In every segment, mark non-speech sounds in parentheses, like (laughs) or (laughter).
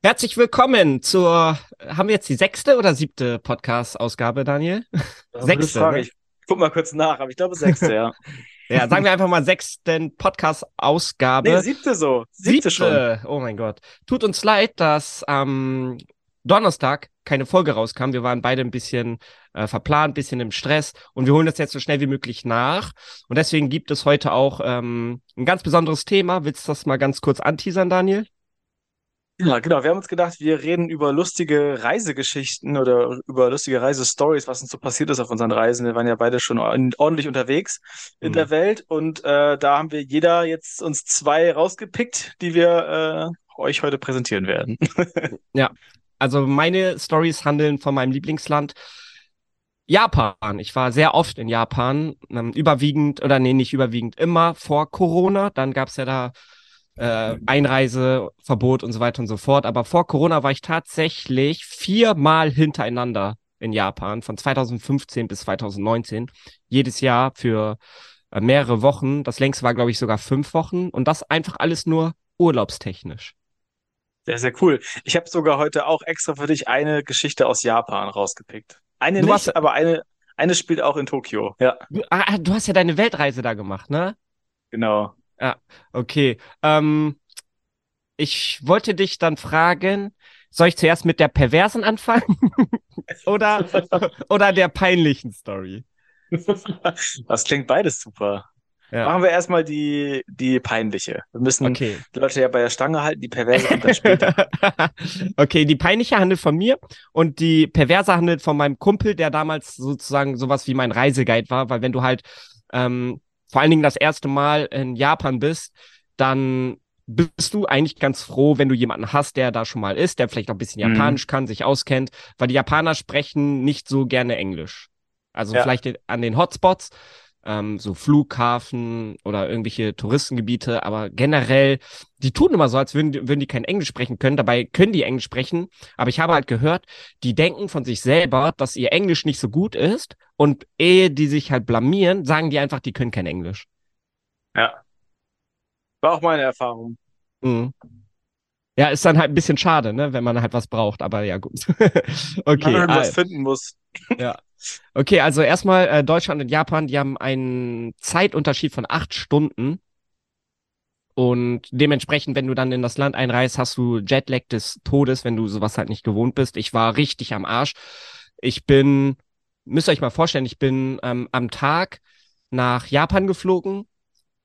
Herzlich willkommen zur, haben wir jetzt die sechste oder siebte Podcast-Ausgabe, Daniel? (laughs) sechste. Frage. Ne? Ich guck mal kurz nach, aber ich glaube sechste, ja. (laughs) ja, sagen wir einfach mal sechsten Podcast-Ausgabe. Nee, siebte so. Siebte, siebte schon. Oh mein Gott. Tut uns leid, dass am ähm, Donnerstag keine Folge rauskam. Wir waren beide ein bisschen äh, verplant, ein bisschen im Stress und wir holen das jetzt so schnell wie möglich nach. Und deswegen gibt es heute auch ähm, ein ganz besonderes Thema. Willst du das mal ganz kurz anteasern, Daniel? Ja, genau. Wir haben uns gedacht, wir reden über lustige Reisegeschichten oder über lustige Reisestories, was uns so passiert ist auf unseren Reisen. Wir waren ja beide schon ordentlich unterwegs in mhm. der Welt und äh, da haben wir jeder jetzt uns zwei rausgepickt, die wir äh, euch heute präsentieren werden. (laughs) ja, also meine Stories handeln von meinem Lieblingsland. Japan. Ich war sehr oft in Japan, ähm, überwiegend, oder nee, nicht überwiegend, immer vor Corona. Dann gab es ja da äh, Einreiseverbot und so weiter und so fort. Aber vor Corona war ich tatsächlich viermal hintereinander in Japan, von 2015 bis 2019. Jedes Jahr für äh, mehrere Wochen. Das längste war, glaube ich, sogar fünf Wochen. Und das einfach alles nur urlaubstechnisch. Sehr, sehr cool. Ich habe sogar heute auch extra für dich eine Geschichte aus Japan rausgepickt. Eine du nicht, hast... aber eine, eine spielt auch in Tokio. Ja. Du, ah, du hast ja deine Weltreise da gemacht, ne? Genau. Ja, okay. Ähm, ich wollte dich dann fragen, soll ich zuerst mit der perversen anfangen (laughs) oder, oder der peinlichen Story? Das klingt beides super. Ja. Machen wir erstmal die, die peinliche. Wir müssen okay. die Leute ja bei der Stange halten, die perverse kommt dann später. (laughs) okay, die peinliche handelt von mir und die perverse handelt von meinem Kumpel, der damals sozusagen sowas wie mein Reiseguide war, weil wenn du halt ähm, vor allen Dingen das erste Mal in Japan bist, dann bist du eigentlich ganz froh, wenn du jemanden hast, der da schon mal ist, der vielleicht auch ein bisschen mhm. Japanisch kann, sich auskennt, weil die Japaner sprechen nicht so gerne Englisch. Also ja. vielleicht an den Hotspots, ähm, so Flughafen oder irgendwelche Touristengebiete, aber generell, die tun immer so, als würden, würden die kein Englisch sprechen können. Dabei können die Englisch sprechen, aber ich habe halt gehört, die denken von sich selber, dass ihr Englisch nicht so gut ist und ehe die sich halt blamieren, sagen die einfach, die können kein Englisch. Ja. War auch meine Erfahrung. Mhm. Ja, ist dann halt ein bisschen schade, ne, wenn man halt was braucht, aber ja, gut. (laughs) okay. Wenn man was finden muss. (laughs) ja. Okay, also erstmal äh, Deutschland und Japan, die haben einen Zeitunterschied von acht Stunden. Und dementsprechend, wenn du dann in das Land einreist, hast du Jetlag des Todes, wenn du sowas halt nicht gewohnt bist. Ich war richtig am Arsch. Ich bin, müsst ihr euch mal vorstellen, ich bin ähm, am Tag nach Japan geflogen,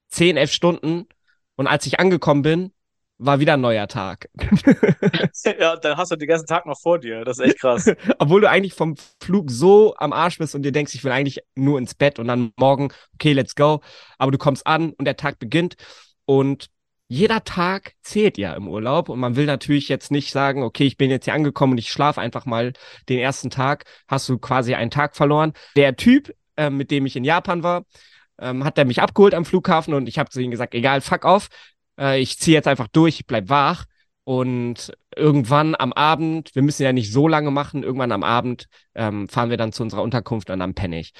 zehn, elf Stunden. Und als ich angekommen bin, war wieder ein neuer Tag. (laughs) ja, dann hast du den ganzen Tag noch vor dir. Das ist echt krass. (laughs) Obwohl du eigentlich vom Flug so am Arsch bist und dir denkst, ich will eigentlich nur ins Bett und dann morgen, okay, let's go. Aber du kommst an und der Tag beginnt und jeder Tag zählt ja im Urlaub und man will natürlich jetzt nicht sagen, okay, ich bin jetzt hier angekommen und ich schlafe einfach mal den ersten Tag, hast du quasi einen Tag verloren. Der Typ, äh, mit dem ich in Japan war, ähm, hat er mich abgeholt am Flughafen und ich habe zu ihm gesagt, egal, fuck off, äh, ich ziehe jetzt einfach durch, ich bleib wach. Und irgendwann am Abend, wir müssen ja nicht so lange machen, irgendwann am Abend ähm, fahren wir dann zu unserer Unterkunft und dann penne ich.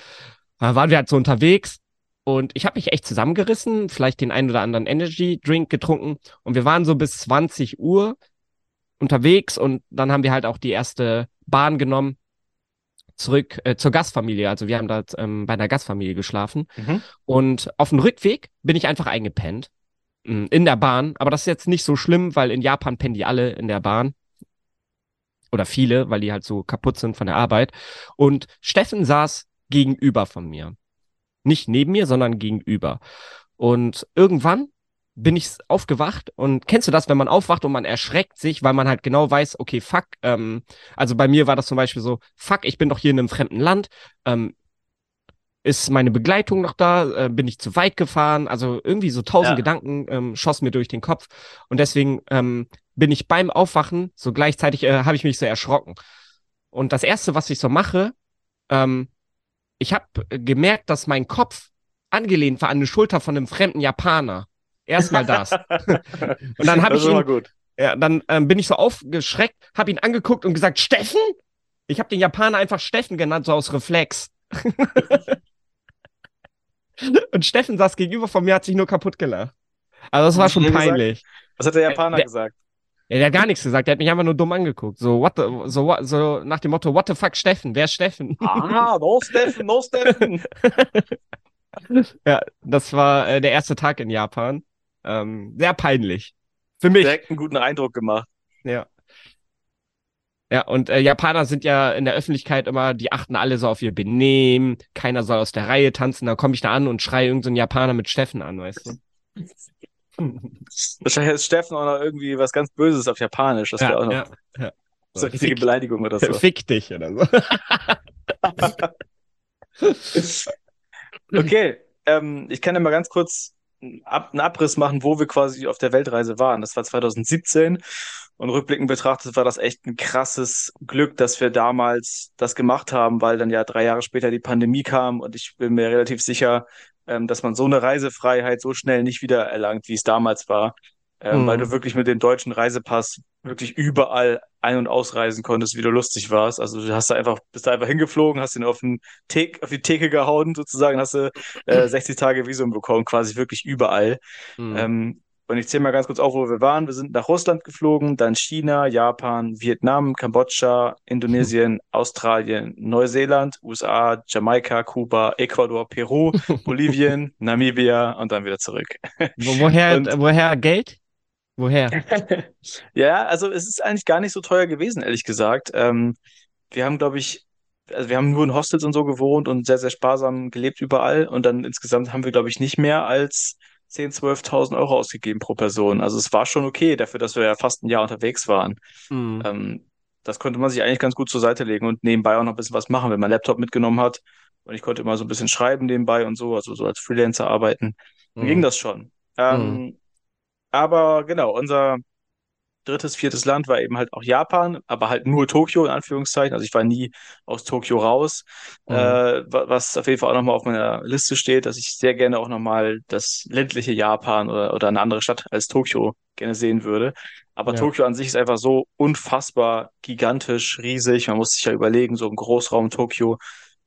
Da waren wir halt so unterwegs und ich habe mich echt zusammengerissen, vielleicht den einen oder anderen Energy Drink getrunken und wir waren so bis 20 Uhr unterwegs und dann haben wir halt auch die erste Bahn genommen zurück äh, zur Gastfamilie. Also wir haben da ähm, bei einer Gastfamilie geschlafen mhm. und auf dem Rückweg bin ich einfach eingepennt in der Bahn. Aber das ist jetzt nicht so schlimm, weil in Japan pennen die alle in der Bahn. Oder viele, weil die halt so kaputt sind von der Arbeit. Und Steffen saß gegenüber von mir. Nicht neben mir, sondern gegenüber. Und irgendwann bin ich aufgewacht und kennst du das, wenn man aufwacht und man erschreckt sich, weil man halt genau weiß, okay, fuck, ähm, also bei mir war das zum Beispiel so, fuck, ich bin doch hier in einem fremden Land, ähm, ist meine Begleitung noch da? Äh, bin ich zu weit gefahren? Also irgendwie so tausend ja. Gedanken ähm, schossen mir durch den Kopf. Und deswegen ähm, bin ich beim Aufwachen, so gleichzeitig äh, habe ich mich so erschrocken. Und das Erste, was ich so mache, ähm, ich habe gemerkt, dass mein Kopf angelehnt war an eine Schulter von einem fremden Japaner. Erstmal das. (laughs) und dann habe ich ihn, gut. Ja, dann ähm, bin ich so aufgeschreckt, habe ihn angeguckt und gesagt, Steffen? Ich habe den Japaner einfach Steffen genannt, so aus Reflex. (laughs) (laughs) Und Steffen saß gegenüber von mir, hat sich nur kaputt gelacht. Also das war schon peinlich. Gesagt? Was hat der Japaner der, gesagt? Ja, der hat gar nichts gesagt, der hat mich einfach nur dumm angeguckt. So, what the, so, what, so nach dem Motto, what the fuck, Steffen? Wer ist Steffen? Ah, no Steffen, no Steffen. (laughs) ja, das war äh, der erste Tag in Japan. Ähm, sehr peinlich. Für mich. Direkt einen guten Eindruck gemacht. Ja. Ja, und äh, Japaner sind ja in der Öffentlichkeit immer, die achten alle so auf ihr Benehmen, keiner soll aus der Reihe tanzen, dann komme ich da an und schreie irgendeinen so Japaner mit Steffen an, weißt du? (laughs) Wahrscheinlich ist Steffen auch noch irgendwie was ganz Böses auf Japanisch. Das wäre ja, auch noch ja, ja. so eine richtige Beleidigung oder so. Fick dich oder so. (laughs) (laughs) okay, ähm, ich kann ja mal ganz kurz einen Abriss machen, wo wir quasi auf der Weltreise waren. Das war 2017 und rückblickend betrachtet war das echt ein krasses Glück, dass wir damals das gemacht haben, weil dann ja drei Jahre später die Pandemie kam und ich bin mir relativ sicher, ähm, dass man so eine Reisefreiheit so schnell nicht wieder erlangt, wie es damals war, ähm, mhm. weil du wirklich mit dem deutschen Reisepass wirklich überall ein- und ausreisen konntest, wie du lustig warst. Also du hast da einfach, bist da einfach hingeflogen, hast ihn auf, den Thek, auf die Theke gehauen, sozusagen, hast du äh, (clears throat) 60 Tage Visum bekommen, quasi wirklich überall. Mhm. Ähm, und ich zähle mal ganz kurz auf, wo wir waren. Wir sind nach Russland geflogen, dann China, Japan, Vietnam, Kambodscha, Indonesien, (laughs) Australien, Neuseeland, USA, Jamaika, Kuba, Ecuador, Peru, (laughs) Bolivien, Namibia und dann wieder zurück. Wo, woher, (laughs) und, woher Geld? Woher? (laughs) ja, also es ist eigentlich gar nicht so teuer gewesen, ehrlich gesagt. Ähm, wir haben, glaube ich, also wir haben nur in Hostels und so gewohnt und sehr, sehr sparsam gelebt überall. Und dann insgesamt haben wir, glaube ich, nicht mehr als 10.000, 12.000 Euro ausgegeben pro Person. Also es war schon okay dafür, dass wir ja fast ein Jahr unterwegs waren. Mhm. Ähm, das konnte man sich eigentlich ganz gut zur Seite legen und nebenbei auch noch ein bisschen was machen, wenn man Laptop mitgenommen hat. Und ich konnte immer so ein bisschen schreiben nebenbei und so, also so als Freelancer arbeiten. Dann mhm. ging das schon. Ähm, mhm. Aber genau, unser drittes, viertes Land war eben halt auch Japan, aber halt nur Tokio in Anführungszeichen. Also ich war nie aus Tokio raus, mhm. äh, was auf jeden Fall auch nochmal auf meiner Liste steht, dass ich sehr gerne auch nochmal das ländliche Japan oder, oder eine andere Stadt als Tokio gerne sehen würde. Aber ja. Tokio an sich ist einfach so unfassbar gigantisch, riesig. Man muss sich ja überlegen, so im Großraum Tokio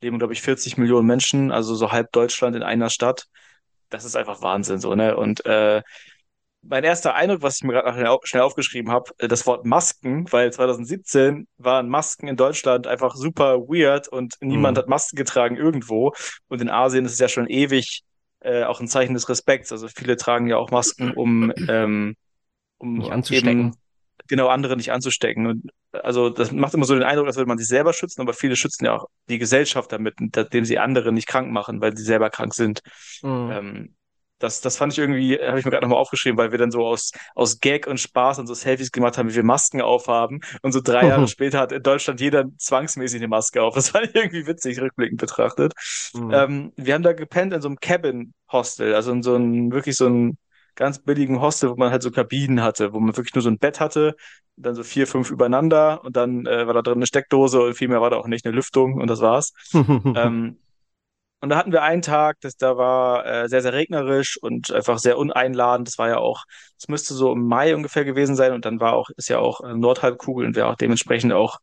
leben, glaube ich, 40 Millionen Menschen, also so halb Deutschland in einer Stadt. Das ist einfach Wahnsinn, so, ne? Und äh, mein erster Eindruck, was ich mir gerade schnell aufgeschrieben habe, äh, das Wort Masken, weil 2017 waren Masken in Deutschland einfach super weird und niemand mhm. hat Masken getragen irgendwo. Und in Asien ist es ja schon ewig äh, auch ein Zeichen des Respekts. Also viele tragen ja auch Masken, um, ähm, um nicht anzustecken. Eben, genau andere nicht anzustecken. Und also das macht immer so den Eindruck, als würde man sich selber schützen, aber viele schützen ja auch die Gesellschaft damit, indem sie andere nicht krank machen, weil sie selber krank sind. Mhm. Ähm, das, das fand ich irgendwie, habe ich mir gerade nochmal aufgeschrieben, weil wir dann so aus, aus Gag und Spaß und so Selfies gemacht haben, wie wir Masken aufhaben. Und so drei Jahre (laughs) später hat in Deutschland jeder zwangsmäßig eine Maske auf. Das fand ich irgendwie witzig, rückblickend betrachtet. Mhm. Ähm, wir haben da gepennt in so einem Cabin-Hostel, also in so einem, wirklich so einem ganz billigen Hostel, wo man halt so Kabinen hatte, wo man wirklich nur so ein Bett hatte, dann so vier, fünf übereinander und dann äh, war da drin eine Steckdose und viel mehr war da auch nicht, eine Lüftung und das war's. (laughs) ähm, und da hatten wir einen Tag, das da war äh, sehr, sehr regnerisch und einfach sehr uneinladend. Das war ja auch, es müsste so im Mai ungefähr gewesen sein und dann war auch, ist ja auch äh, Nordhalbkugel und wäre auch dementsprechend auch,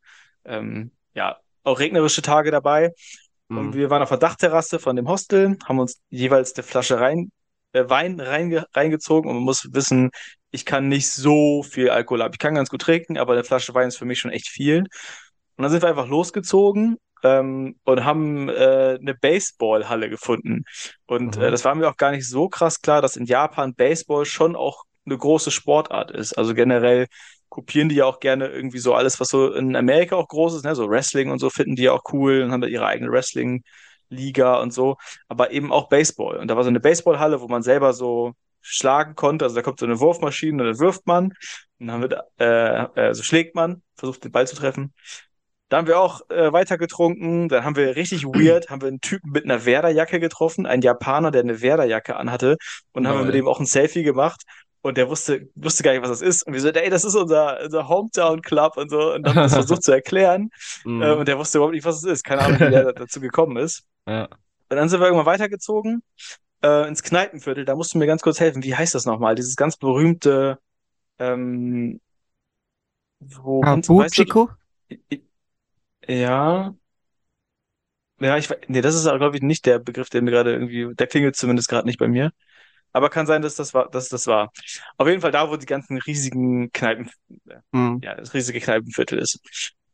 ähm, ja, auch regnerische Tage dabei. Mhm. Und wir waren auf der Dachterrasse von dem Hostel, haben uns jeweils eine Flasche rein, äh, Wein reinge reingezogen und man muss wissen, ich kann nicht so viel Alkohol ab. Ich kann ganz gut trinken, aber eine Flasche Wein ist für mich schon echt viel. Und dann sind wir einfach losgezogen ähm, und haben äh, eine Baseballhalle gefunden. Und äh, mhm. äh, das war mir auch gar nicht so krass klar, dass in Japan Baseball schon auch eine große Sportart ist. Also generell kopieren die ja auch gerne irgendwie so alles, was so in Amerika auch groß ist, ne? so Wrestling und so finden die ja auch cool und haben da ihre eigene Wrestling-Liga und so, aber eben auch Baseball. Und da war so eine Baseballhalle, wo man selber so schlagen konnte. Also da kommt so eine Wurfmaschine und dann wirft man und dann wird, äh, äh, so schlägt man, versucht den Ball zu treffen. Da haben wir auch äh, weiter getrunken. Dann haben wir richtig (clears throat) weird, haben wir einen Typen mit einer Werderjacke getroffen, einen Japaner, der eine Werderjacke anhatte. Und dann haben wir mit dem auch ein Selfie gemacht. Und der wusste, wusste gar nicht, was das ist. Und wir so, ey, das ist unser, unser Hometown Club und so. Und dann haben wir das (laughs) versucht zu erklären. Äh, und der wusste überhaupt nicht, was es ist. Keine Ahnung, wie der (laughs) dazu gekommen ist. Ja. Und dann sind wir irgendwann weitergezogen äh, ins Kneipenviertel. Da musst du mir ganz kurz helfen. Wie heißt das nochmal? Dieses ganz berühmte ähm, wo, weißt du, ja. Ja, ich, nee, das ist, glaube ich, nicht der Begriff, der mir gerade irgendwie, der klingelt zumindest gerade nicht bei mir. Aber kann sein, dass das war, dass das war. Auf jeden Fall da, wo die ganzen riesigen Kneipen, Mhm. ja, das riesige Kneipenviertel ist.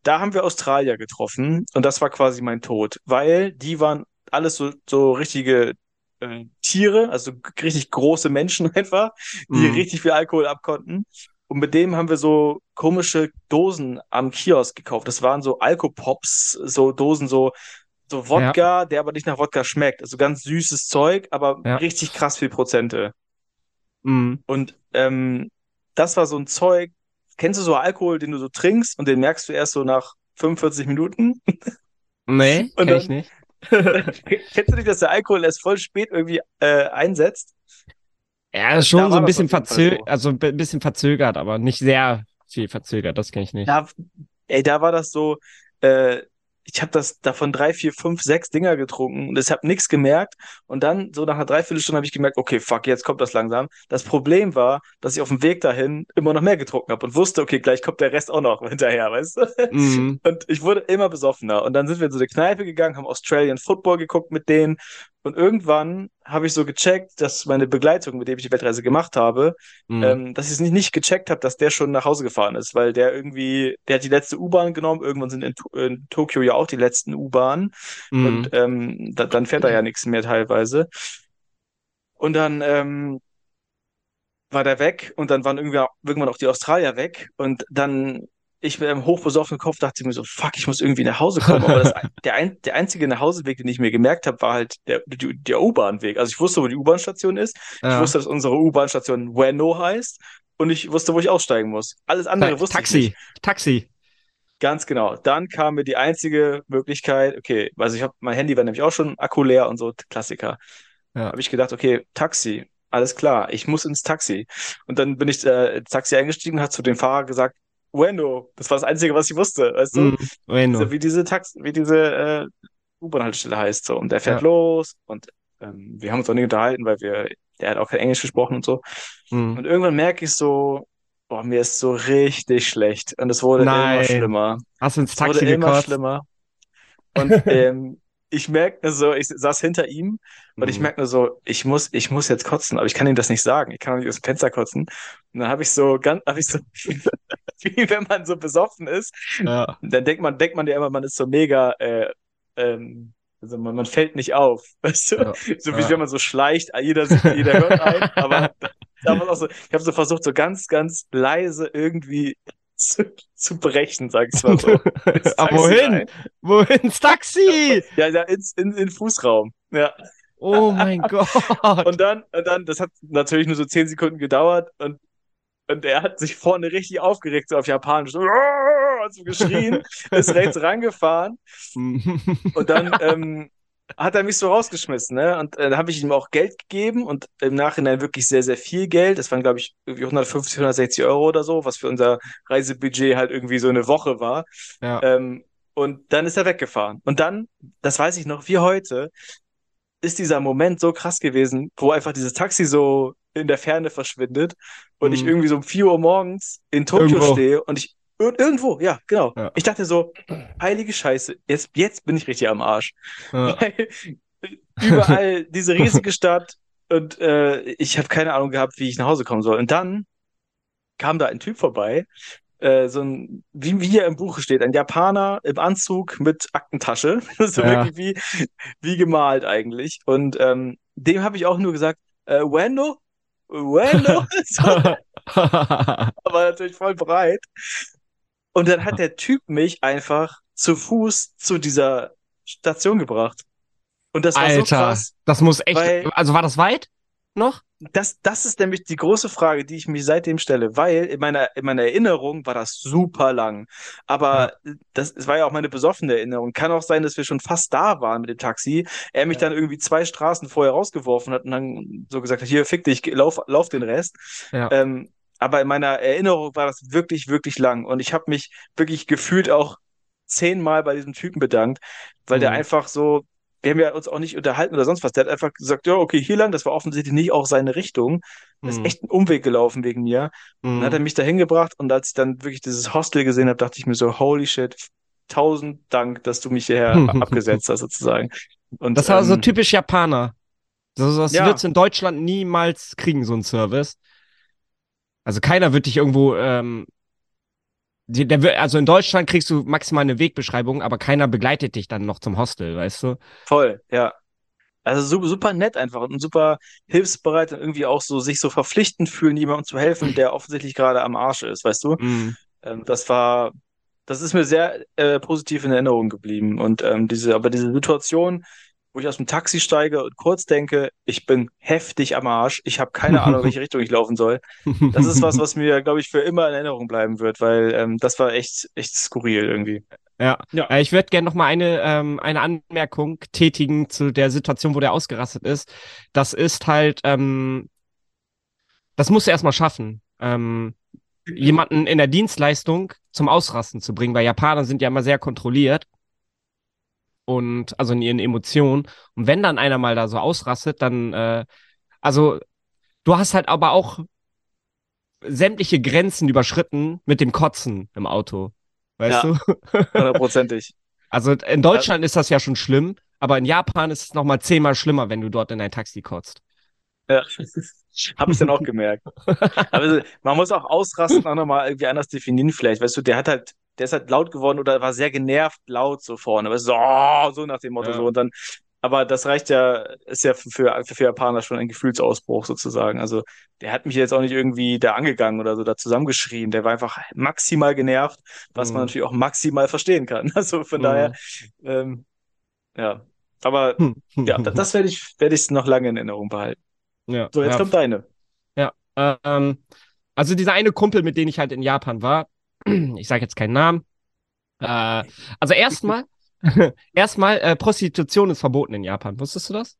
Da haben wir Australier getroffen und das war quasi mein Tod, weil die waren alles so, so richtige äh, Tiere, also g- richtig große Menschen (laughs) einfach, die Mhm. richtig viel Alkohol abkonnten. Und mit dem haben wir so komische Dosen am Kiosk gekauft. Das waren so Alkopops, so Dosen, so, so Wodka, der aber nicht nach Wodka schmeckt. Also ganz süßes Zeug, aber Ja. richtig krass viel Prozente. Mhm. Und ähm, das war so ein Zeug. Kennst du so Alkohol, den du so trinkst und den merkst du erst so nach 45 Minuten? (laughs) Nee, Und kenn ich nicht. (laughs) Kennst du nicht, dass der Alkohol erst voll spät irgendwie äh, einsetzt? Ja, ist schon so ein bisschen verzögert, so. also ein bi- bisschen verzögert, aber nicht sehr viel verzögert, das kenne ich nicht. Da, ey, da war das so, äh, ich habe das davon drei, vier, fünf, sechs Dinger getrunken und ich habe nichts gemerkt. Und dann, so nach einer Dreiviertelstunde, habe ich gemerkt, okay, fuck, jetzt kommt das langsam. Das Problem war, dass ich auf dem Weg dahin immer noch mehr getrunken habe und wusste, okay, gleich kommt der Rest auch noch (laughs) hinterher, weißt du? Mhm. Und ich wurde immer besoffener. Und dann sind wir in so eine Kneipe gegangen, haben Australian Football geguckt mit denen. Und irgendwann habe ich so gecheckt, dass meine Begleitung, mit dem ich die Weltreise gemacht habe, Mhm. ähm, dass ich es nicht, nicht gecheckt habe, dass der schon nach Hause gefahren ist, weil der irgendwie, der hat die letzte U-Bahn genommen. Irgendwann sind in, in Tokio ja auch die letzten U-Bahnen. Mhm. Und ähm, da, dann fährt da ja nichts mehr teilweise. Und dann ähm, war der weg und dann waren irgendwie irgendwann auch die Australier weg. Und dann, ich mit einem hochbesoffenen Kopf dachte mir so, fuck, ich muss irgendwie nach Hause kommen. Aber das, (laughs) der, ein, der einzige Nachhauseweg, den ich mir gemerkt habe, war halt der, der U-Bahn-Weg. Also ich wusste, wo die U-Bahn-Station ist. Ich Ja. wusste, dass unsere U-Bahn-Station Ueno heißt. Und ich wusste, wo ich aussteigen muss. Alles andere Ta wusste ich Taxi, nicht. Taxi. Ganz genau. Dann kam mir die einzige Möglichkeit, okay, also ich habe mein Handy war nämlich auch schon Akku leer und so Klassiker. Ja. Habe ich gedacht, okay, Taxi, alles klar, ich muss ins Taxi. Und dann bin ich äh, ins Taxi eingestiegen und hat zu dem Fahrer gesagt, Bueno, das war das Einzige, was ich wusste, weißt du? Mhm. Bueno. So, wie diese Tax wie diese äh, U-Bahn-Haltestelle heißt so. Und der fährt Ja. los und ähm, wir haben uns auch nicht unterhalten, weil wir, der hat auch kein Englisch gesprochen und so. Mhm. Und irgendwann merke ich so, boah, mir ist so richtig schlecht. Und es wurde Nein. immer schlimmer. Hast du ins Es wurde Taxi immer schlimmer. (laughs) Und ähm, ich merke nur so, ich saß hinter ihm und ich Mhm. merke nur so, ich muss, ich muss jetzt kotzen, aber ich kann ihm das nicht sagen. Ich kann auch nicht aus dem Fenster kotzen. Und dann habe ich so ganz, habe ich so, (laughs) (laughs) wie wenn man so besoffen ist, Ja. dann denkt man, denkt man ja immer, man ist so mega, äh, ähm, also man, man fällt nicht auf. (laughs) Weißt du? Ja. So wie Ja. wenn man so schleicht, jeder sieht, jeder hört ein, (laughs) aber da war auch so, ich habe so versucht, so ganz, ganz leise irgendwie zu, zu brechen, sag ich mal so. Aber wohin? rein. Wohin? Ins Taxi! Ja, ja, ins, in, in den Fußraum. Ja. Oh mein Gott. Und dann, und dann, das hat natürlich nur so zehn Sekunden gedauert und, und er hat sich vorne richtig aufgeregt, so auf Japanisch, so, hat so geschrien, (laughs) ist rechts rangefahren und dann (laughs) ähm, hat er mich so rausgeschmissen, ne? Und äh, dann habe ich ihm auch Geld gegeben und im Nachhinein wirklich sehr, sehr viel Geld. Das waren, glaube ich, irgendwie 150, 160 Euro oder so, was für unser Reisebudget halt irgendwie so eine Woche war. Ja. Ähm, und dann ist er weggefahren. Und dann, das weiß ich noch, wie heute, ist dieser Moment so krass gewesen, wo einfach dieses Taxi so in der Ferne verschwindet und ich Mhm. irgendwie so um 4 Uhr morgens in Tokio Irgendwo. stehe und ich ir irgendwo, ja, genau. Ja. Ich dachte so, heilige Scheiße, jetzt, jetzt bin ich richtig am Arsch. Ja. (laughs) Weil überall diese riesige Stadt und äh, ich habe keine Ahnung gehabt, wie ich nach Hause kommen soll. Und dann kam da ein Typ vorbei, äh, so ein, wie, wie hier im Buche steht, ein Japaner im Anzug mit Aktentasche. (laughs) so Ja. wirklich wie, wie gemalt eigentlich. Und ähm, dem habe ich auch nur gesagt, äh, Wendo? Wendo? (laughs) so, (laughs) aber natürlich voll breit. Und dann hat der Typ mich einfach zu Fuß zu dieser Station gebracht. Und das war so Alter, krass. das muss echt. weil- Also war das weit noch? Das, das ist nämlich die große Frage, die ich mich seitdem stelle, weil in meiner, in meiner Erinnerung war das super lang. Aber das, es war ja auch meine besoffene Erinnerung. Kann auch sein, dass wir schon fast da waren mit dem Taxi. Er mich dann irgendwie zwei Straßen vorher rausgeworfen hat und dann so gesagt hat, hier, fick dich, lauf, lauf den Rest. Ja. Ähm, aber in meiner Erinnerung war das wirklich, wirklich lang. Und ich habe mich wirklich gefühlt auch zehnmal bei diesem Typen bedankt, weil der Mhm. einfach so, wir haben ja uns auch nicht unterhalten oder sonst was. Der hat einfach gesagt, ja, okay, hier lang, das war offensichtlich nicht auch seine Richtung. Der ist Mhm. echt einen Umweg gelaufen wegen mir. Dann Mhm. hat er mich dahin gebracht und als ich dann wirklich dieses Hostel gesehen habe, dachte ich mir so, holy shit, tausend Dank, dass du mich hierher (laughs) abgesetzt hast, sozusagen. Und, Das war so ähm, typisch Japaner. Das, das Ja. wird's in Deutschland niemals kriegen, so ein Service. Also keiner wird dich irgendwo, ähm, wird- also in Deutschland kriegst du maximal eine Wegbeschreibung, aber keiner begleitet dich dann noch zum Hostel, weißt du? Voll, ja. Also super, super nett einfach und super hilfsbereit und irgendwie auch so sich so verpflichtend fühlen, jemandem zu helfen, der offensichtlich gerade am Arsch ist, weißt du? Mhm. Ähm, das war, das ist mir sehr äh, positiv in Erinnerung geblieben. Und ähm, diese, aber diese Situation, wo ich aus dem Taxi steige und kurz denke, ich bin heftig am Arsch, ich habe keine Ahnung, in welche (laughs) Richtung ich laufen soll. Das ist was, was mir, glaube ich, für immer in Erinnerung bleiben wird, weil ähm, das war echt, echt skurril irgendwie. Ja. Ja. Äh, Ich würde gerne noch mal eine, ähm, eine Anmerkung tätigen zu der Situation, wo der ausgerastet ist. Das ist halt, ähm, das musst du erstmal schaffen, ähm, jemanden in der Dienstleistung zum Ausrasten zu bringen, weil Japaner sind ja immer sehr kontrolliert und also in ihren Emotionen. Und wenn dann einer mal da so ausrastet, dann, äh, also du hast halt aber auch sämtliche Grenzen überschritten mit dem Kotzen im Auto. Weißt Ja. du? Hundertprozentig. (laughs) Also in Deutschland ist das ja schon schlimm, aber in Japan ist es noch mal zehnmal schlimmer, wenn du dort in ein Taxi kotzt. Ja. Habe ich dann auch gemerkt. (laughs) Aber man muss auch ausrasten auch nochmal irgendwie anders definieren vielleicht. Weißt du, der hat halt, der ist halt laut geworden oder war sehr genervt laut so vorne. Du, so, oh, so nach dem Motto Ja. so. Und dann, aber das reicht ja, ist ja für, für, Japaner schon ein Gefühlsausbruch sozusagen. Also der hat mich jetzt auch nicht irgendwie da angegangen oder so da zusammengeschrien. Der war einfach maximal genervt, was man Mhm. natürlich auch maximal verstehen kann. (laughs) Also von daher, ähm, ja. Aber Hm. (laughs) ja, da- das werde ich, werde ich noch lange in Erinnerung behalten. ja. So, jetzt ja. kommt deine. Ähm, also dieser eine Kumpel, mit dem ich halt in Japan war, ich sage jetzt keinen Namen. Äh, also erstmal, (laughs) erstmal, äh, Prostitution ist verboten in Japan. Wusstest du das?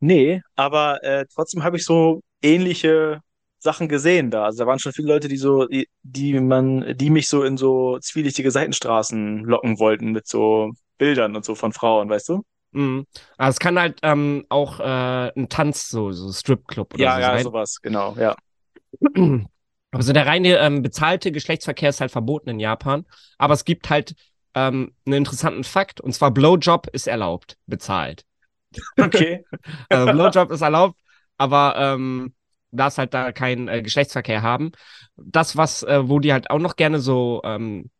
Nee, aber äh, trotzdem habe ich so ähnliche Sachen gesehen da. Also da waren schon viele Leute, die so, die, die man, die mich so in so zwielichtige Seitenstraßen locken wollten mit so Bildern und so von Frauen, weißt du? Mhm. Also es kann halt ähm, auch äh, ein Tanz, so, so Stripclub oder Ja, so ja, sein. sowas, genau, ja. (clears throat) (clears throat) Also der reine ähm, bezahlte Geschlechtsverkehr ist halt verboten in Japan, aber es gibt halt ähm, einen interessanten Fakt, und zwar Blowjob ist erlaubt, bezahlt. Okay. (laughs) Also Blowjob ist erlaubt, aber ähm, darfst halt da keinen äh, Geschlechtsverkehr haben. Das, was, äh, wo die halt auch noch gerne so, ähm,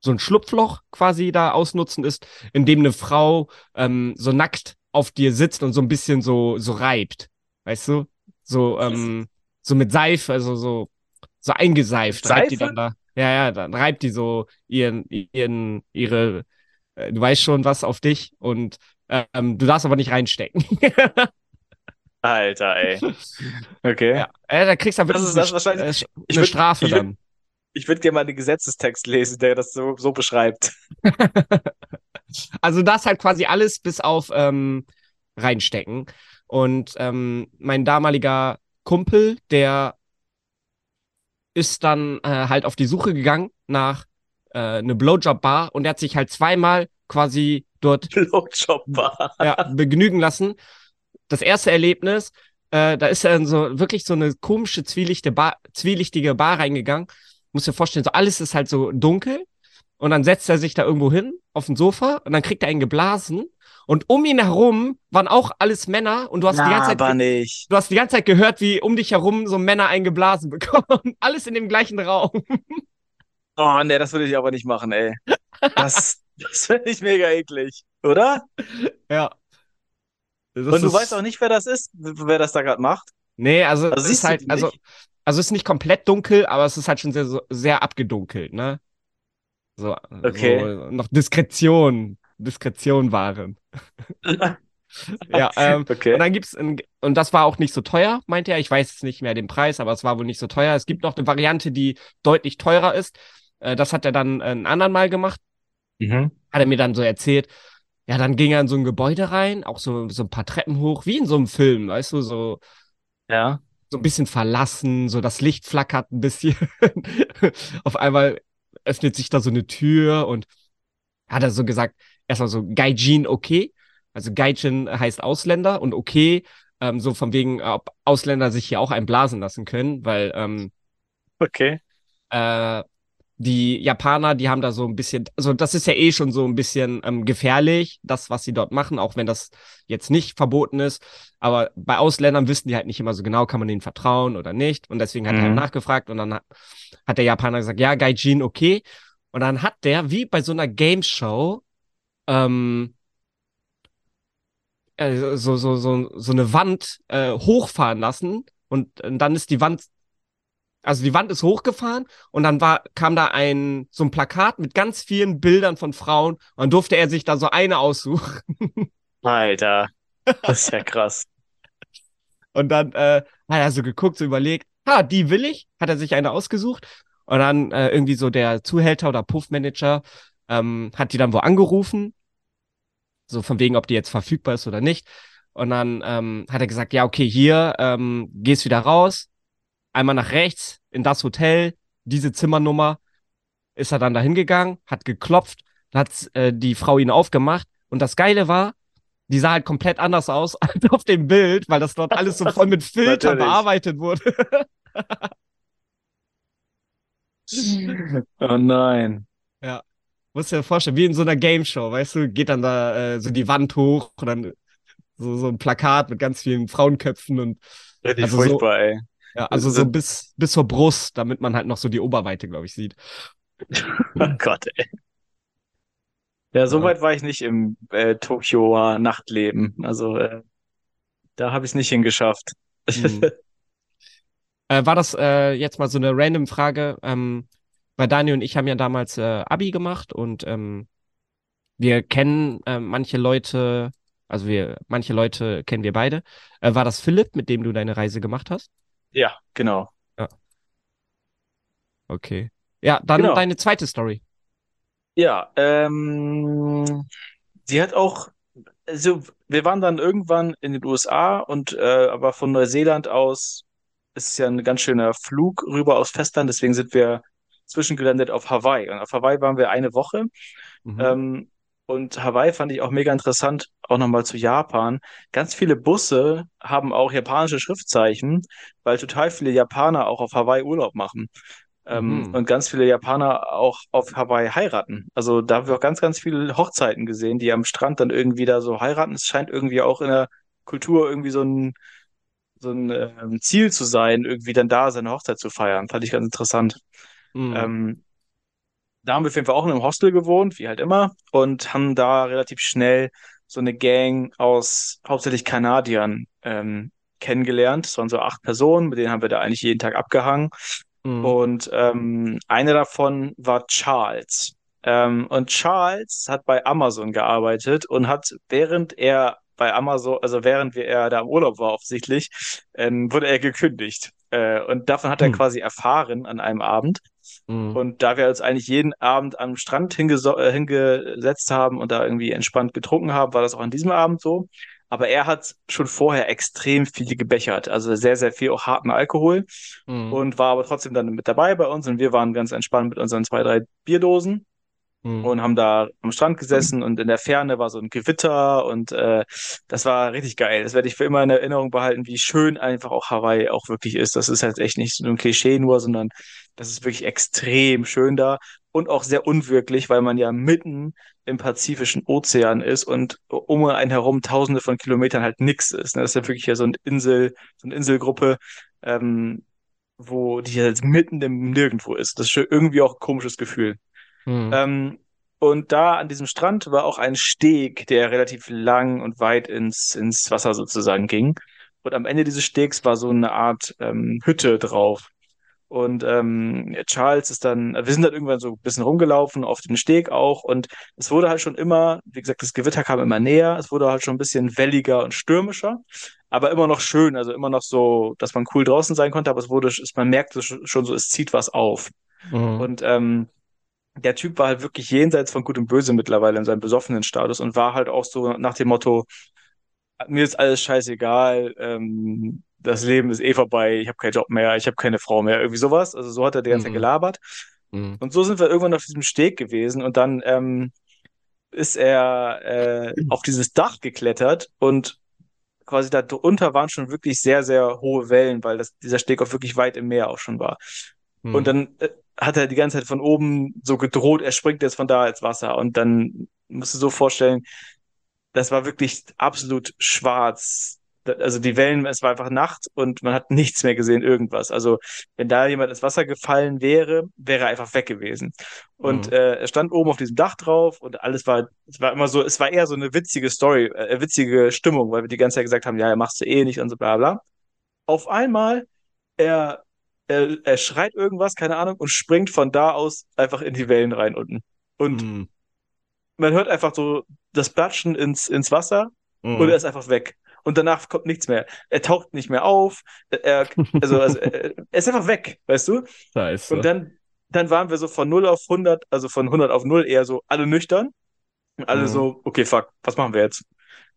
so ein Schlupfloch quasi da ausnutzen, ist, indem eine Frau ähm, so nackt auf dir sitzt und so ein bisschen so, so reibt. Weißt du? So, ähm, so mit Seife, also so, so eingeseift, reibt die Seife? dann da. Ja, ja, dann reibt die so ihren, ihren, ihre, äh, du weißt schon was auf dich und ähm, du darfst aber nicht reinstecken. (laughs) Alter, ey. (laughs) Okay. Ja, äh, da kriegst du Das wirklich ist das eine, wahrscheinlich- äh, eine würd- Strafe ich würd- dann. Ich würde gerne mal den Gesetzestext lesen, der das so, so beschreibt. (laughs) Also das halt quasi alles bis auf ähm, reinstecken. Und ähm, mein damaliger Kumpel, der ist dann äh, halt auf die Suche gegangen nach äh, eine Blowjob-Bar und der hat sich halt zweimal quasi dort (laughs) Blowjob-Bar. ja, begnügen lassen. Das erste Erlebnis, äh, da ist er in so wirklich so eine komische, zwielichte Bar, zwielichtige Bar reingegangen. Muss dir vorstellen, so alles ist halt so dunkel. Und dann setzt er sich da irgendwo hin auf ein Sofa und dann kriegt er einen geblasen. Und um ihn herum waren auch alles Männer und du hast die ganze Zeit, aber nicht. du hast die ganze Zeit gehört, wie um dich herum so Männer einen geblasen (laughs) bekommen. Alles in dem gleichen Raum. (laughs) Oh, nee, das würde ich aber nicht machen, ey. Das, das finde ich mega eklig, oder? Ja. Das Und du weißt auch nicht, wer das ist, wer das da gerade macht. Nee, also, Also es ist halt, also, nicht? also es ist nicht komplett dunkel, aber es ist halt schon sehr, sehr abgedunkelt, ne? So, Okay. so noch Diskretion, Diskretion wahren. Ja, (laughs) ähm, und Okay. dann gibt's, ein, und das war auch nicht so teuer, meinte er. Ich weiß jetzt nicht mehr den Preis, aber es war wohl nicht so teuer. Es gibt noch eine Variante, die deutlich teurer ist. Äh, das hat er dann äh, ein anderen Mal gemacht. Mhm. Hat er mir dann so erzählt. Ja, dann ging er in so ein Gebäude rein, auch so, so ein paar Treppen hoch, wie in so einem Film, weißt du, so, Ja. so ein bisschen verlassen, so das Licht flackert ein bisschen. (laughs) Auf einmal öffnet sich da so eine Tür und hat er so gesagt, erstmal so Gaijin okay. Also Gaijin heißt Ausländer und okay, ähm, so von wegen, ob Ausländer sich hier auch einblasen lassen können, weil ähm, Okay. äh, die Japaner, die haben da so ein bisschen, also das ist ja eh schon so ein bisschen ähm, gefährlich, das, was sie dort machen, auch wenn das jetzt nicht verboten ist. Aber bei Ausländern wissen die halt nicht immer so genau, kann man denen vertrauen oder nicht. Und deswegen hat mhm. er nachgefragt und dann hat, hat der Japaner gesagt, ja, Gaijin, okay. Und dann hat der, wie bei so einer Gameshow, ähm, äh, so, so, so, so eine Wand äh, hochfahren lassen und, und dann ist die Wand also die Wand ist hochgefahren und dann war, kam da ein, so ein Plakat mit ganz vielen Bildern von Frauen und dann durfte er sich da so eine aussuchen. Alter, (laughs) das ist ja krass. und dann äh, hat er so geguckt, so überlegt, ha, die will ich, hat er sich eine ausgesucht und dann äh, irgendwie so der Zuhälter oder Puffmanager ähm, hat die dann wo angerufen, so von wegen, ob die jetzt verfügbar ist oder nicht. Und dann ähm, hat er gesagt, ja, okay, hier, ähm, gehst wieder raus, einmal nach rechts in das Hotel, diese Zimmernummer, ist er dann da hingegangen, hat geklopft, hat äh, die Frau ihn aufgemacht. Und das Geile war, die sah halt komplett anders aus (laughs) als auf dem Bild, weil das dort alles so voll mit (laughs) Filtern bearbeitet wurde. (laughs) oh nein. Ja. Musst dir vorstellen, wie in so einer Game Show, weißt du, geht dann da äh, so die Wand hoch und dann so, so ein Plakat mit ganz vielen Frauenköpfen und. Richtig also furchtbar, so, ey. Ja, also so bis, bis zur Brust, damit man halt noch so die Oberweite, glaube ich, sieht. (laughs) oh Gott, ey. Ja, so ja. weit war ich nicht im äh, Tokio Nachtleben. Also äh, da habe ich es nicht hingeschafft. Mhm. (laughs) äh, war das äh, jetzt mal so eine random Frage? Ähm, weil Daniel und ich haben ja damals äh, Abi gemacht und ähm, wir kennen äh, manche Leute, also wir, manche Leute kennen wir beide. Äh, war das Philipp, mit dem du deine Reise gemacht hast? Ja, genau. Ja. Okay. Ja, dann genau. deine zweite Story. Ja, ähm, sie hat auch, also wir waren dann irgendwann in den USA und äh, aber von Neuseeland aus ist es ja ein ganz schöner Flug rüber aufs Festland, deswegen sind wir zwischengelandet auf Hawaii. Und auf Hawaii waren wir eine Woche. Mhm. Ähm, und Hawaii fand ich auch mega interessant, auch nochmal zu Japan. Ganz viele Busse haben auch japanische Schriftzeichen, weil total viele Japaner auch auf Hawaii Urlaub machen. Ähm, mhm. Und ganz viele Japaner auch auf Hawaii heiraten. Also da haben wir auch ganz, ganz viele Hochzeiten gesehen, die am Strand dann irgendwie da so heiraten. Es scheint irgendwie auch in der Kultur irgendwie so ein, so ein äh, Ziel zu sein, irgendwie dann da seine Hochzeit zu feiern. Fand ich ganz interessant. Mhm. Ähm, da haben wir auf jeden Fall auch in einem Hostel gewohnt, wie halt immer, und haben da relativ schnell so eine Gang aus hauptsächlich Kanadiern ähm, kennengelernt. Es waren so acht Personen, mit denen haben wir da eigentlich jeden Tag abgehangen. Mhm. Und ähm, einer davon war Charles. Ähm, und Charles hat bei Amazon gearbeitet und hat, während er bei Amazon, also während er da im Urlaub war offensichtlich, ähm, wurde er gekündigt. Äh, und davon hat er mhm. quasi erfahren an einem Abend. Mhm. Und da wir uns eigentlich jeden Abend am Strand äh, hingesetzt haben und da irgendwie entspannt getrunken haben, war das auch an diesem Abend so. Aber er hat schon vorher extrem viel gebechert, also sehr, sehr viel auch harten Alkohol mhm. und war aber trotzdem dann mit dabei bei uns und wir waren ganz entspannt mit unseren zwei, drei Bierdosen mhm. und haben da am Strand gesessen und in der Ferne war so ein Gewitter und äh, das war richtig geil. Das werde ich für immer in Erinnerung behalten, wie schön einfach auch Hawaii auch wirklich ist. Das ist halt echt nicht so ein Klischee nur, sondern das ist wirklich extrem schön da und auch sehr unwirklich, weil man ja mitten im Pazifischen Ozean ist und um einen herum tausende von Kilometern halt nichts ist. Ne? Das ist ja wirklich ja so eine Insel, so eine Inselgruppe, ähm, wo die jetzt mitten im Nirgendwo ist. Das ist schon irgendwie auch ein komisches Gefühl. Mhm. Ähm, und da an diesem Strand war auch ein Steg, der relativ lang und weit ins, ins Wasser sozusagen ging. Und am Ende dieses Stegs war so eine Art ähm, Hütte drauf. Und ähm, Charles ist dann, wir sind dann irgendwann so ein bisschen rumgelaufen, auf dem Steg auch. Und es wurde halt schon immer, wie gesagt, das Gewitter kam immer näher. Es wurde halt schon ein bisschen welliger und stürmischer, aber immer noch schön. Also immer noch so, dass man cool draußen sein konnte, aber es wurde, man merkte schon so, es zieht was auf. Mhm. Und ähm, der Typ war halt wirklich jenseits von Gut und Böse mittlerweile in seinem besoffenen Status und war halt auch so nach dem Motto, mir ist alles scheißegal, ähm, das Leben ist eh vorbei, ich habe keinen Job mehr, ich habe keine Frau mehr, irgendwie sowas. Also so hat er die ganze Zeit mhm. gelabert. Mhm. Und so sind wir irgendwann auf diesem Steg gewesen und dann ähm, ist er äh, auf dieses Dach geklettert und quasi da drunter waren schon wirklich sehr, sehr hohe Wellen, weil das, dieser Steg auch wirklich weit im Meer auch schon war. Mhm. Und dann äh, hat er die ganze Zeit von oben so gedroht, er springt jetzt von da ins Wasser. Und dann musst du so vorstellen, das war wirklich absolut schwarz. Also die Wellen, es war einfach Nacht und man hat nichts mehr gesehen, irgendwas. Also wenn da jemand ins Wasser gefallen wäre, wäre er einfach weg gewesen. Und Mhm. äh, er stand oben auf diesem Dach drauf und alles war, es war immer so, es war eher so eine witzige Story, äh, witzige Stimmung, weil wir die ganze Zeit gesagt haben, ja, er machst du eh nicht und so bla bla. Auf einmal, er, er, er schreit irgendwas, keine Ahnung, und springt von da aus einfach in die Wellen rein unten. Und Mhm. man hört einfach so das Platschen ins, ins Wasser und er Mhm. ist einfach weg. Und danach kommt nichts mehr. Er taucht nicht mehr auf. Er, also, also er, er ist einfach weg, weißt du? Scheiße. Und dann, dann waren wir so von 0 auf 100, also von 100 auf 0 eher so alle nüchtern. Und alle Mhm. so, okay, fuck, was machen wir jetzt?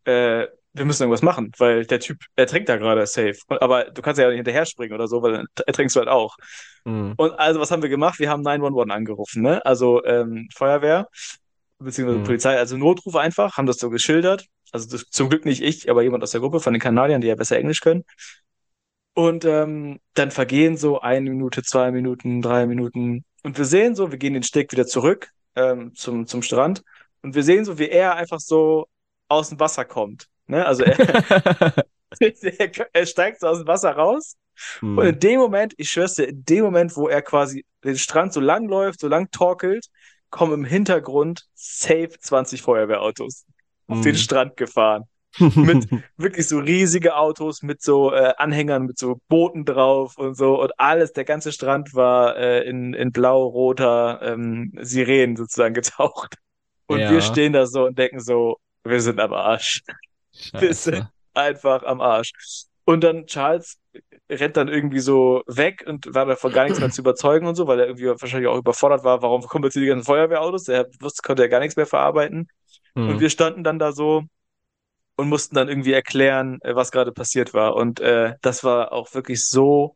Äh, wir müssen irgendwas machen, weil der Typ, er trinkt da gerade safe. Und, aber du kannst ja nicht hinterher springen oder so, weil dann ertrinkst du halt auch. Mhm. Und also, was haben wir gemacht? Wir haben 911 angerufen, ne? Also ähm, Feuerwehr, beziehungsweise Mhm. Polizei, also Notruf einfach, haben das so geschildert. Also das, zum Glück nicht ich, aber jemand aus der Gruppe von den Kanadiern, die ja besser Englisch können. Und ähm, dann vergehen so eine Minute, zwei Minuten, drei Minuten. Und wir sehen so, wir gehen den Steg wieder zurück ähm, zum, zum Strand. Und wir sehen so, wie er einfach so aus dem Wasser kommt. Ne? Also er, (laughs) (laughs) er, er steigt so aus dem Wasser raus. Und in dem Moment, ich schwör's dir, in dem Moment, wo er quasi den Strand so lang läuft, so lang torkelt, kommen im Hintergrund safe 20 Feuerwehrautos auf den Mhm. Strand gefahren. (laughs) Mit wirklich so riesige Autos mit so äh, Anhängern, mit so Booten drauf und so und alles. Der ganze Strand war äh, in, in blau-roter ähm, Sirenen sozusagen (laughs) getaucht. Und wir Ja. stehen da so und denken so, wir sind am Arsch. (laughs) Wir sind Scheiße. einfach am Arsch. Und dann Charles rennt dann irgendwie so weg und war davon gar nichts mehr zu überzeugen und so, weil er irgendwie wahrscheinlich auch überfordert war. Warum kommen jetzt hier die ganzen Feuerwehrautos? Er wusste, konnte ja gar nichts mehr verarbeiten. Und Mhm. wir standen dann da so und mussten dann irgendwie erklären, äh, was gerade passiert war. Und äh, das war auch wirklich so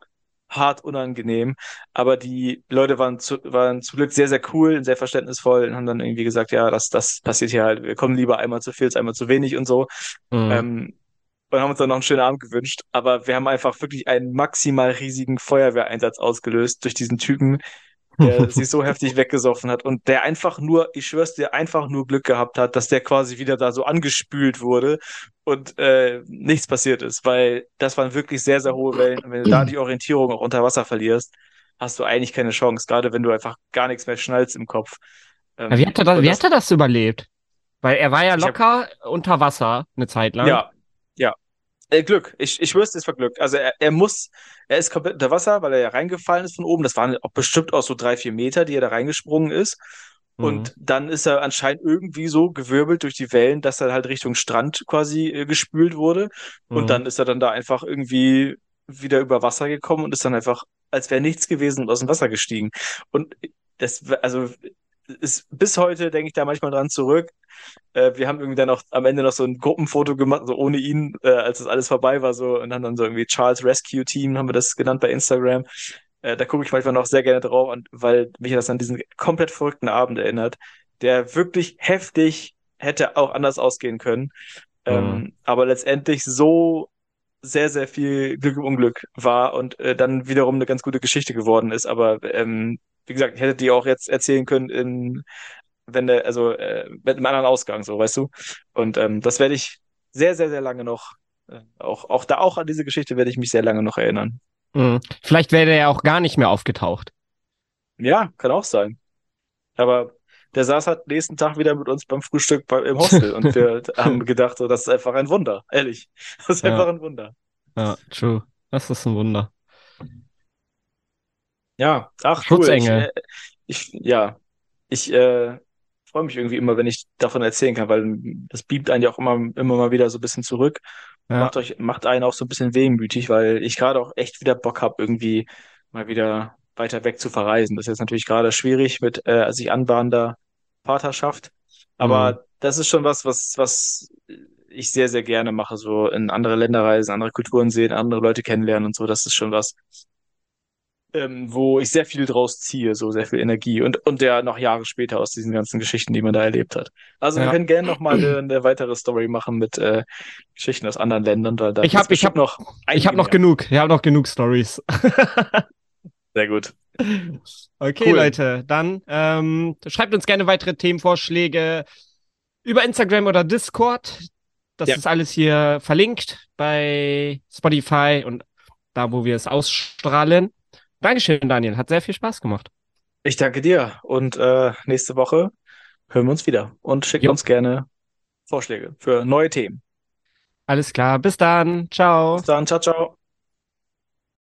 hart unangenehm. Aber die Leute waren zu, waren zum Glück sehr, sehr cool und sehr verständnisvoll und haben dann irgendwie gesagt, ja, das, das passiert hier halt. Wir kommen lieber einmal zu viel als einmal zu wenig und so. Mhm. Ähm, und haben uns dann noch einen schönen Abend gewünscht. Aber wir haben einfach wirklich einen maximal riesigen Feuerwehreinsatz ausgelöst durch diesen Typen, der (laughs) sich so heftig weggesoffen hat und der einfach nur, ich schwör's dir, einfach nur Glück gehabt hat, dass der quasi wieder da so angespült wurde und äh, nichts passiert ist, weil das waren wirklich sehr, sehr hohe Wellen. Und wenn du da die Orientierung auch unter Wasser verlierst, hast du eigentlich keine Chance, gerade wenn du einfach gar nichts mehr schnallst im Kopf. Ähm, wie hat er das, wie das- hat er das überlebt? Weil er war ja Ich hab- locker unter Wasser eine Zeit lang. Ja. Äh, Glück. Ich, ich wüsste, es war Glück. Also er, er muss, er ist komplett unter Wasser, weil er ja reingefallen ist von oben. Das waren auch bestimmt auch so drei, vier Meter, die er da reingesprungen ist. Mhm. Und dann ist er anscheinend irgendwie so gewirbelt durch die Wellen, dass er halt Richtung Strand quasi äh, gespült wurde. Und Mhm. dann ist er dann da einfach irgendwie wieder über Wasser gekommen und ist dann einfach, als wäre nichts gewesen, aus dem Wasser gestiegen. Und das, also ist bis heute denke ich da manchmal dran zurück. Äh, wir haben irgendwie dann auch am Ende noch so ein Gruppenfoto gemacht, so ohne ihn, äh, als das alles vorbei war, so und haben dann so irgendwie Charles Rescue Team, haben wir das genannt bei Instagram. Äh, da gucke ich manchmal noch sehr gerne drauf, und, weil mich das an diesen komplett verrückten Abend erinnert, der wirklich heftig hätte auch anders ausgehen können. Ähm, aber letztendlich so sehr, sehr viel Glück im Unglück war und äh, dann wiederum eine ganz gute Geschichte geworden ist. Aber ähm, wie gesagt, ich hätte die auch jetzt erzählen können in, wenn der, also äh, mit einem anderen Ausgang, so, weißt du. Und ähm, das werde ich sehr, sehr, sehr lange noch, äh, auch, auch da, auch an diese Geschichte werde ich mich sehr lange noch erinnern. Mhm. Vielleicht wäre der ja auch gar nicht mehr aufgetaucht. Ja, kann auch sein. Aber der saß halt nächsten Tag wieder mit uns beim Frühstück bei, im Hostel und wir (laughs) haben gedacht, so, das ist einfach ein Wunder, ehrlich. Das ist Ja. einfach ein Wunder. Ja, true. Das ist ein Wunder. Ja, ach cool. Ich, Schutzengel. äh, ich ja, ich äh, freue mich irgendwie immer, wenn ich davon erzählen kann, weil das beamt einen ja auch immer, immer mal wieder so ein bisschen zurück. Ja. Macht euch, macht einen auch so ein bisschen wehmütig, weil ich gerade auch echt wieder Bock habe, irgendwie mal wieder weiter weg zu verreisen. Das ist jetzt natürlich gerade schwierig mit äh, sich anbahnender Vaterschaft. Aber Mhm. das ist schon was, was, was ich sehr, sehr gerne mache, so in andere Länder reisen, andere Kulturen sehen, andere Leute kennenlernen und so. Das ist schon was, ähm, wo ich sehr viel draus ziehe, so sehr viel Energie und, und der noch Jahre später aus diesen ganzen Geschichten, die man da erlebt hat. Also wir Ja. können gerne noch mal eine, eine weitere Story machen mit äh, Geschichten aus anderen Ländern, weil da Ich hab- gibt's ich hab- bestimmt noch Ich habe noch mehr. genug. Ich habe noch genug Stories. (laughs) Sehr gut. Okay, Cool. Leute, dann ähm, schreibt uns gerne weitere Themenvorschläge über Instagram oder Discord. Das Ja. ist alles hier verlinkt bei Spotify und da, wo wir es ausstrahlen. Dankeschön, Daniel. Hat sehr viel Spaß gemacht. Ich danke dir und äh, nächste Woche hören wir uns wieder und schickt Jo. uns gerne Vorschläge für neue Themen. Alles klar. Bis dann. Ciao. Bis dann, ciao, ciao.